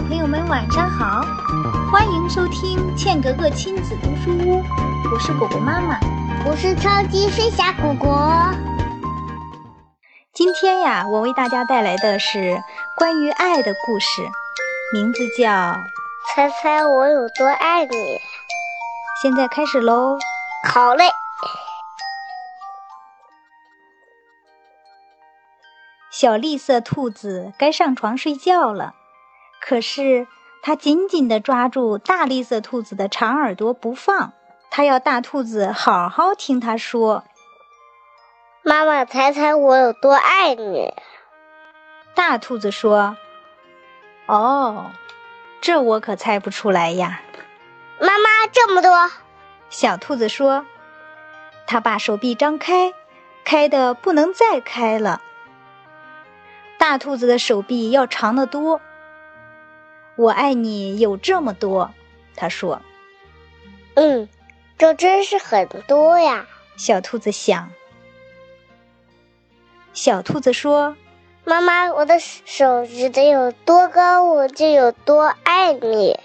小朋友们晚上好，欢迎收听茜格格亲子读书屋，我是果果妈妈，我是超级飞侠果果。今天呀，我为大家带来的是关于爱的故事，名字叫《猜猜我有多爱你》。现在开始喽。好嘞。小栗色兔子该上床睡觉了，可是它紧紧地抓住大绿色兔子的长耳朵不放，它要大兔子好好听它说。妈妈，猜猜我有多爱你？大兔子说：“哦，这我可猜不出来呀。”妈妈，这么多。小兔子说：“它把手臂张开，开的不能再开了。”大兔子的手臂要长得多。我爱你有这么多，他说。嗯，这真是很多呀。小兔子想。小兔子说：“妈妈，我的手举得有多高，我就有多爱你。”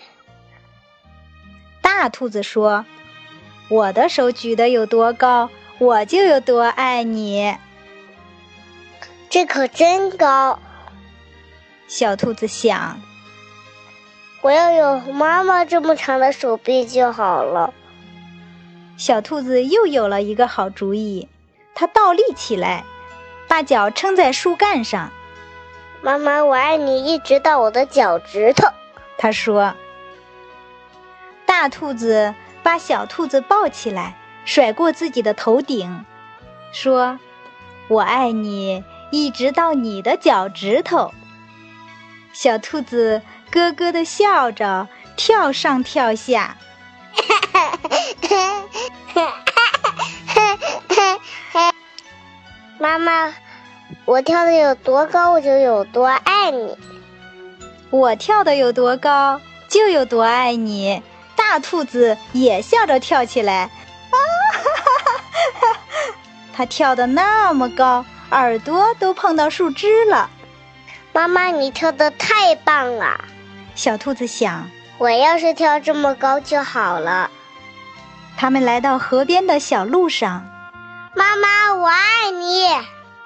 大兔子说：“我的手举得有多高，我就有多爱你。”这可真高，小兔子想。我要有妈妈这么长的手臂就好了。小兔子又有了一个好主意，它倒立起来，把脚撑在树干上。妈妈，我爱你一直到我的脚趾头。它说。大兔子把小兔子抱起来，甩过自己的头顶，说：“我爱你。”一直到你的脚趾头，小兔子咯咯的笑着，跳上跳下。妈妈，我跳的有多高，我就有多爱你。我跳的有多高，就有多爱你。大兔子也笑着跳起来。啊哈哈哈！它跳的那么高。耳朵都碰到树枝了，妈妈，你跳的太棒了！小兔子想，我要是跳这么高就好了。他们来到河边的小路上，妈妈，我爱你，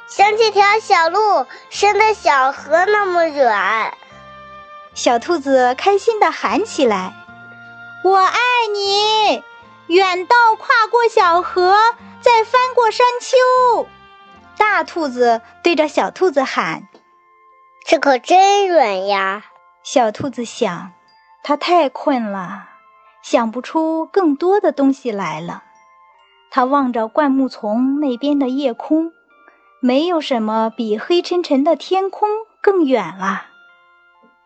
像这条小路伸的小河那么远。小兔子开心地喊起来：“我爱你，远到跨过小河，再翻过山丘。”大兔子对着小兔子喊：“这可真远呀！”小兔子想，它太困了，想不出更多的东西来了。它望着灌木丛那边的夜空，没有什么比黑沉沉的天空更远了。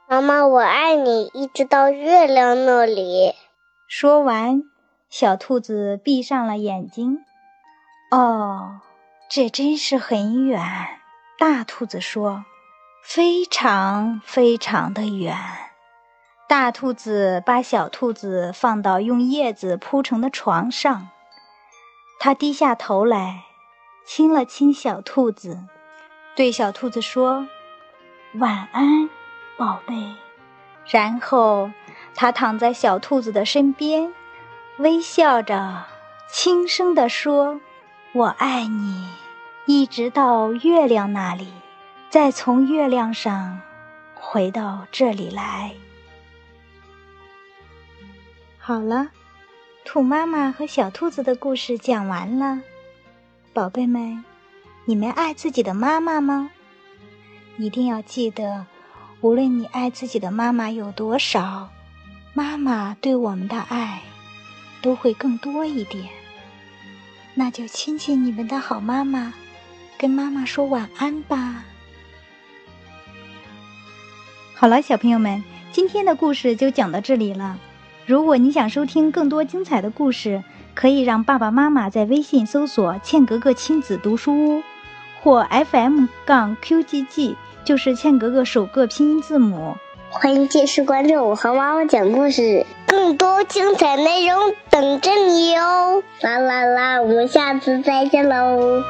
妈妈，我爱你，一直到月亮那里。说完，小兔子闭上了眼睛。哦。这真是很远，大兔子说：“非常非常的远。”大兔子把小兔子放到用叶子铺成的床上，它低下头来，亲了亲小兔子，对小兔子说：“晚安，宝贝。”然后它躺在小兔子的身边，微笑着，轻声地说：“我爱你。”一直到月亮那里，再从月亮上回到这里来。好了，兔妈妈和小兔子的故事讲完了。宝贝们，你们爱自己的妈妈吗？一定要记得，无论你爱自己的妈妈有多少，妈妈对我们的爱都会更多一点。那就亲亲你们的好妈妈。跟妈妈说晚安吧。好了，小朋友们，今天的故事就讲到这里了。如果你想收听更多精彩的故事，可以让爸爸妈妈在微信搜索“茜格格亲子读书屋”或 FM 杠 QGG，就是茜格格首个拼音字母。欢迎继续关注我和妈妈讲故事，更多精彩内容等着你哦！啦啦啦，我们下次再见喽。